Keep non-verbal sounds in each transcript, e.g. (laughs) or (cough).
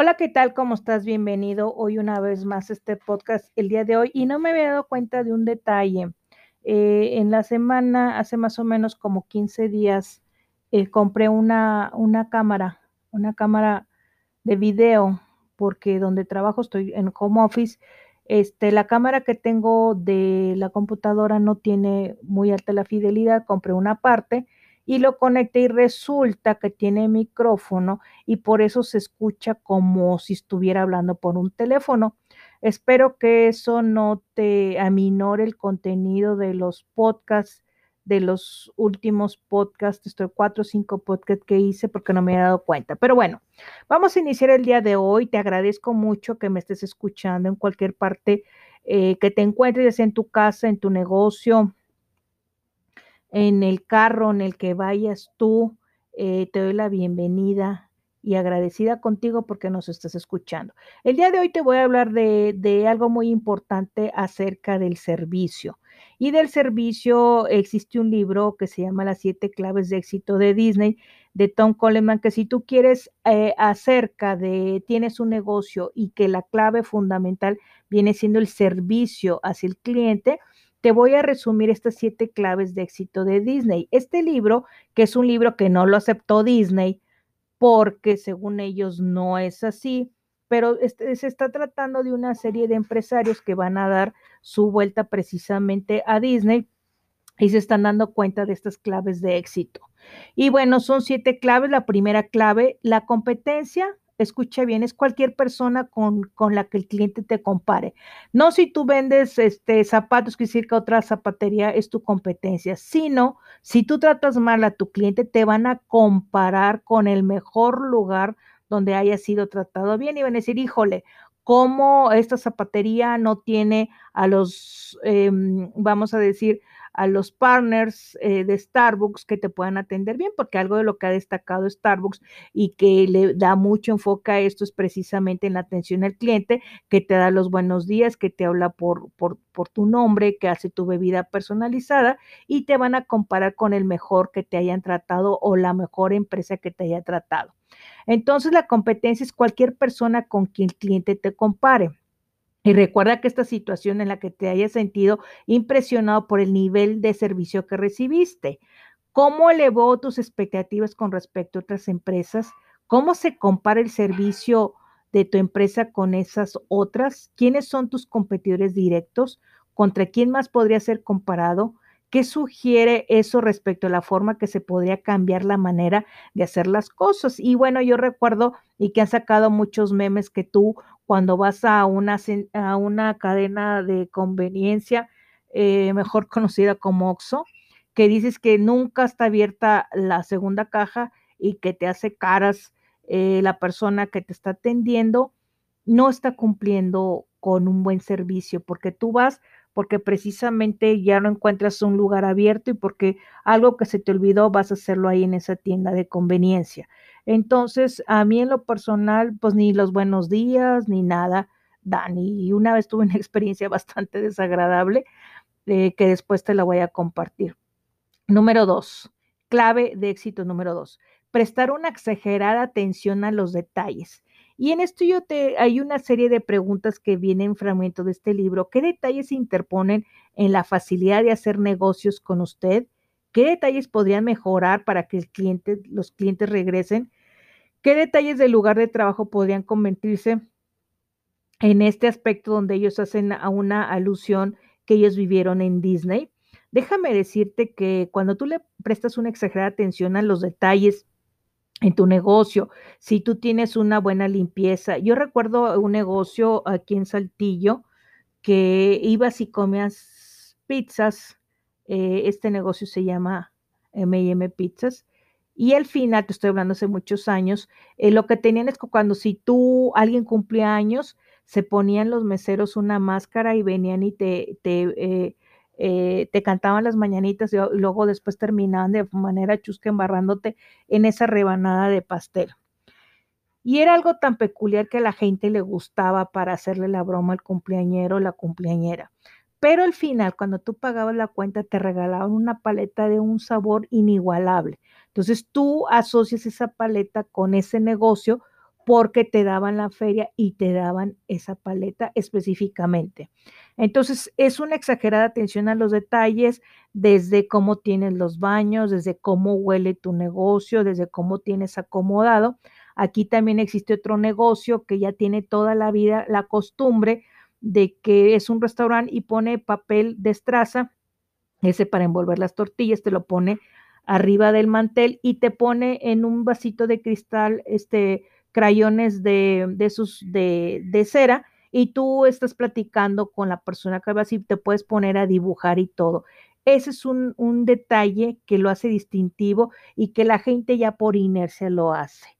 Hola, ¿qué tal? ¿Cómo estás? Bienvenido hoy una vez más a este podcast el día de hoy. Y no me había dado cuenta de un detalle. Eh, en la semana, hace más o menos como 15 días, eh, compré una, una cámara, una cámara de video, porque donde trabajo estoy en home office. Este, la cámara que tengo de la computadora no tiene muy alta la fidelidad, compré una parte y lo conecté y resulta que tiene micrófono y por eso se escucha como si estuviera hablando por un teléfono. Espero que eso no te aminore el contenido de los podcasts, de los últimos podcasts, estos cuatro o cinco podcasts que hice porque no me he dado cuenta. Pero bueno, vamos a iniciar el día de hoy. Te agradezco mucho que me estés escuchando en cualquier parte eh, que te encuentres, en tu casa, en tu negocio, en el carro en el que vayas tú. Eh, te doy la bienvenida y agradecida contigo porque nos estás escuchando. El día de hoy te voy a hablar de, de, algo muy importante acerca del servicio. Y del servicio existe un libro que se llama Las siete claves de éxito de Disney de Tom Coleman, que si tú quieres eh, acerca de, tienes un negocio y que la clave fundamental viene siendo el servicio hacia el cliente, te voy a resumir estas siete claves de éxito de Disney. Este libro, que es un libro que no lo aceptó Disney, porque según ellos no es así, pero este, se está tratando de una serie de empresarios que van a dar su vuelta precisamente a Disney y se están dando cuenta de estas claves de éxito. Y bueno, son siete claves. La primera clave, la competencia escucha bien, es cualquier persona con, con, la que el cliente te compare. No si tú vendes este, zapatos, que decir que otra zapatería es tu competencia, sino si tú tratas mal a tu cliente, te van a comparar con el mejor lugar donde haya sido tratado bien y van a decir, híjole, cómo esta zapatería no tiene a los, eh, vamos a decir, a los partners eh, de Starbucks que te puedan atender bien, porque algo de lo que ha destacado Starbucks y que le da mucho enfoque a esto es precisamente en la atención al cliente, que te da los buenos días, que te habla por, por, por tu nombre, que hace tu bebida personalizada y te van a comparar con el mejor que te hayan tratado o la mejor empresa que te haya tratado. Entonces, la competencia es cualquier persona con quien el cliente te compare. Y recuerda que esta situación en la que te hayas sentido impresionado por el nivel de servicio que recibiste. ¿Cómo elevó tus expectativas con respecto a otras empresas? ¿Cómo se compara el servicio de tu empresa con esas otras? ¿Quiénes son tus competidores directos? ¿Contra quién más podría ser comparado? ¿Qué sugiere eso respecto a la forma que se podría cambiar la manera de hacer las cosas? Y bueno, yo recuerdo y que han sacado muchos memes que tú cuando vas a una, a una cadena de conveniencia, eh, mejor (laughs) conocida como OXO, que dices que nunca está abierta la segunda caja y que te hace caras eh, la persona que te está atendiendo, no está cumpliendo con un buen servicio, porque tú vas porque precisamente ya no encuentras un lugar abierto y porque algo que se te olvidó vas a hacerlo ahí en esa tienda de conveniencia. Entonces, a mí en lo personal, pues ni los buenos días ni nada Dani, Y una vez tuve una (laughs) experiencia bastante desagradable eh, que después te la voy a compartir. Número dos, clave de éxito número dos, prestar una exagerada atención a los detalles. Y en esto yo te, hay una serie de preguntas que vienen en fragmento de este libro. ¿Qué detalles se interponen en la facilidad de hacer negocios con usted? ¿Qué detalles podrían mejorar para que los clientes regresen? ¿Qué detalles del lugar de trabajo podrían convertirse en este aspecto donde ellos hacen a una alusión que ellos vivieron en Disney? Déjame decirte que cuando tú le prestas una exagerada atención a los detalles en tu negocio, si tú tienes una buena limpieza. Yo recuerdo un negocio aquí en Saltillo que ibas y comías pizzas. Eh, este negocio se llama MM Pizzas. Y al final, te estoy hablando hace muchos años, eh, lo que tenían es que cuando si tú, alguien cumplía años, se ponían los meseros una máscara y venían y te, te eh, eh, te cantaban las mañanitas y luego después terminaban de manera chusca embarrándote en esa rebanada de pastel. Y era algo tan peculiar que a la gente le gustaba para hacerle la broma al cumpleañero o la cumpleañera. Pero al final, cuando tú pagabas la cuenta, te regalaban una paleta de un sabor inigualable. Entonces tú asocias esa paleta con ese negocio porque te daban la feria y te daban esa paleta específicamente. Entonces, es una exagerada atención a los detalles, desde cómo tienes los baños, desde cómo huele tu negocio, desde cómo tienes acomodado. Aquí también existe otro negocio que ya tiene toda la vida la costumbre de que es un restaurante y pone papel de estraza, ese para envolver las tortillas, te lo pone arriba del mantel y te pone en un vasito de cristal, este, crayones de, de, sus, de, de cera y tú estás platicando con la persona que va y te puedes poner a dibujar y todo. Ese es un, un, detalle que lo hace distintivo y que la gente ya por inercia lo hace.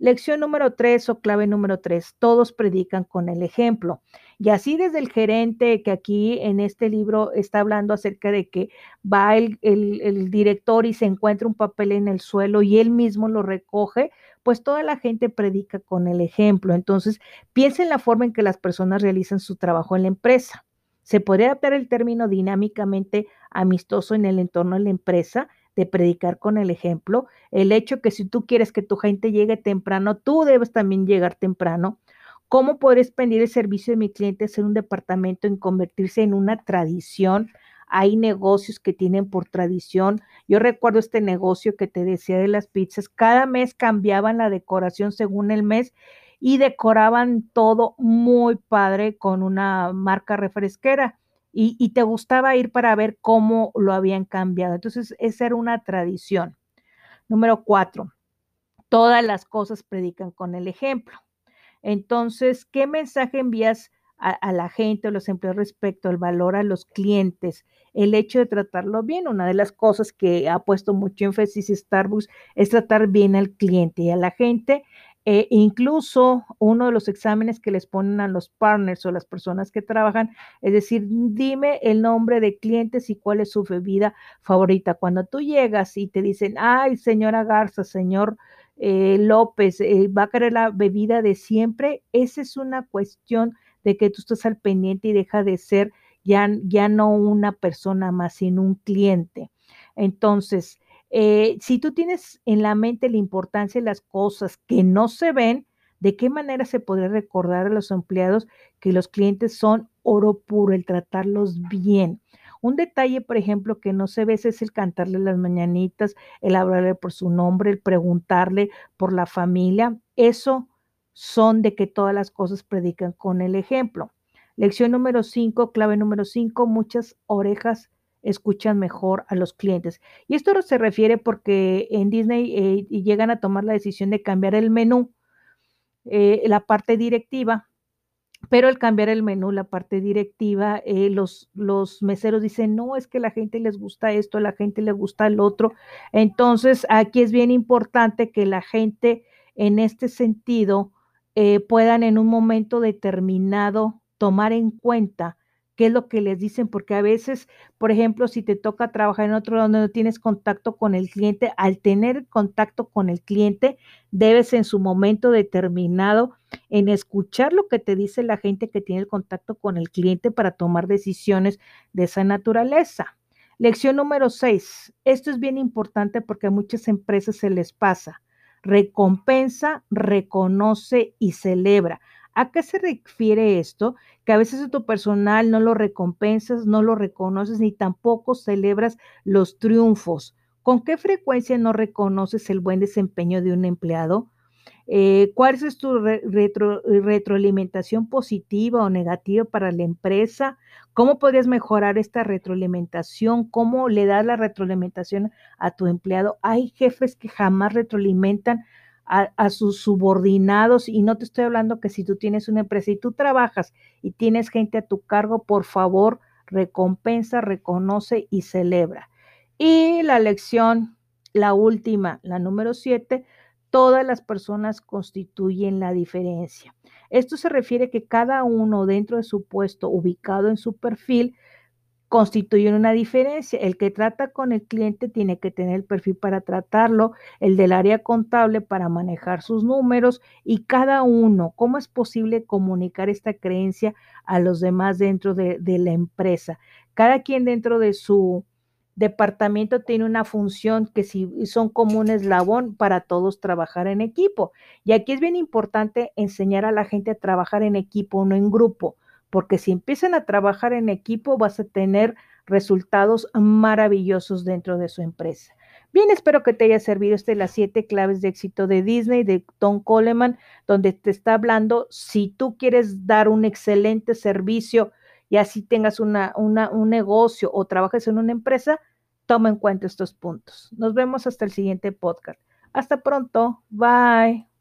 Lección número tres o clave número tres, todos predican con el ejemplo. Y así desde el gerente que aquí en este libro está hablando acerca de que va el, el, director y se encuentra un papel en el suelo y él mismo lo recoge, pues toda la gente predica con el ejemplo. Entonces, piensa en la forma en que las personas realizan su trabajo en la empresa. Se puede adaptar el término dinámicamente amistoso en el entorno de la empresa de predicar con el ejemplo, el hecho que si tú quieres que tu gente llegue temprano, tú debes también llegar temprano. ¿Cómo poder expandir el servicio de mi cliente, ser un departamento en convertirse en una tradición? Hay negocios que tienen por tradición. Yo recuerdo este negocio que te decía de las pizzas. Cada mes cambiaban la decoración según el mes y decoraban todo muy padre con una marca refresquera y, te gustaba ir para ver cómo lo habían cambiado. Entonces, esa era una tradición. Número cuatro, todas las cosas predican con el ejemplo. Entonces, ¿qué mensaje envías a, a, la gente o los empleados respecto al valor a los clientes? El hecho de tratarlo bien. Una de las cosas que ha puesto mucho énfasis Starbucks es tratar bien al cliente y a la gente eh, incluso uno de los exámenes que les ponen a los partners o las personas que trabajan, es decir, dime el nombre de clientes y cuál es su bebida favorita. Cuando tú llegas y te dicen, ay, señora Garza, señor eh, López, eh, va a querer la bebida de siempre, esa es una cuestión de que tú estás al pendiente y deja de ser ya, ya no una persona más, sino un cliente. Entonces, eh, si tú tienes en la mente la importancia de las cosas que no se ven, ¿de qué manera se podría recordar a los empleados que los clientes son oro puro, el tratarlos bien? Un detalle, por ejemplo, que no se ve es el cantarle las mañanitas, el hablarle por su nombre, el preguntarle por la familia. Eso son de que todas las cosas predican con el ejemplo. Lección número 5, clave número 5, muchas orejas escuchan mejor a los clientes. Y esto se refiere porque en Disney eh, llegan a tomar la decisión de cambiar el menú, eh, la parte directiva, pero al cambiar el menú, la parte directiva, eh, los, los meseros dicen, no, es que la gente les gusta esto, la gente le gusta el otro. Entonces, aquí es bien importante que la gente en este sentido puedan en un momento determinado tomar en cuenta qué es lo que les dicen, porque a veces, por ejemplo, si te toca trabajar en otro donde no tienes contacto con el cliente, al tener contacto con el cliente, debes en su momento determinado en escuchar lo que te dice la gente que tiene el contacto con el cliente para tomar decisiones de esa naturaleza. Lección número seis. Esto es bien importante porque a muchas empresas se les pasa. Recompensa, reconoce y celebra. ¿A qué se refiere esto? Que a veces tu personal no lo recompensas, no lo reconoces ni tampoco celebras los triunfos. ¿Con qué frecuencia no reconoces el buen desempeño de un empleado? Eh, ¿Cuál es tu retroalimentación positiva o negativa para la empresa? ¿Cómo podrías mejorar esta retroalimentación? ¿Cómo le das la retroalimentación a tu empleado? Hay jefes que jamás retroalimentan a, sus subordinados y no te estoy hablando que si tú tienes una empresa y tú trabajas y tienes gente a tu cargo, por favor, recompensa, reconoce y celebra. Y la lección, la última, la número siete, todas las personas constituyen la diferencia. Esto se refiere que cada uno dentro de su puesto, ubicado en su perfil, constituyen una diferencia. El que trata con el cliente tiene que tener el perfil para tratarlo, el del área contable para manejar sus números y cada uno, ¿cómo es posible comunicar esta creencia a los demás dentro de, de la empresa? Cada quien dentro de su departamento tiene una función que si son como un eslabón para todos trabajar en equipo. Y aquí es bien importante enseñar a la gente a trabajar en equipo, no en grupo, porque si empiezan a trabajar en equipo vas a tener resultados maravillosos dentro de su empresa. Bien, espero que te haya servido este las siete claves de éxito de Disney de Tom Coleman, donde te está hablando si tú quieres dar un excelente servicio y así tengas una, un negocio o trabajes en una empresa, toma en cuenta estos puntos. Nos vemos hasta el siguiente podcast. Hasta pronto. Bye.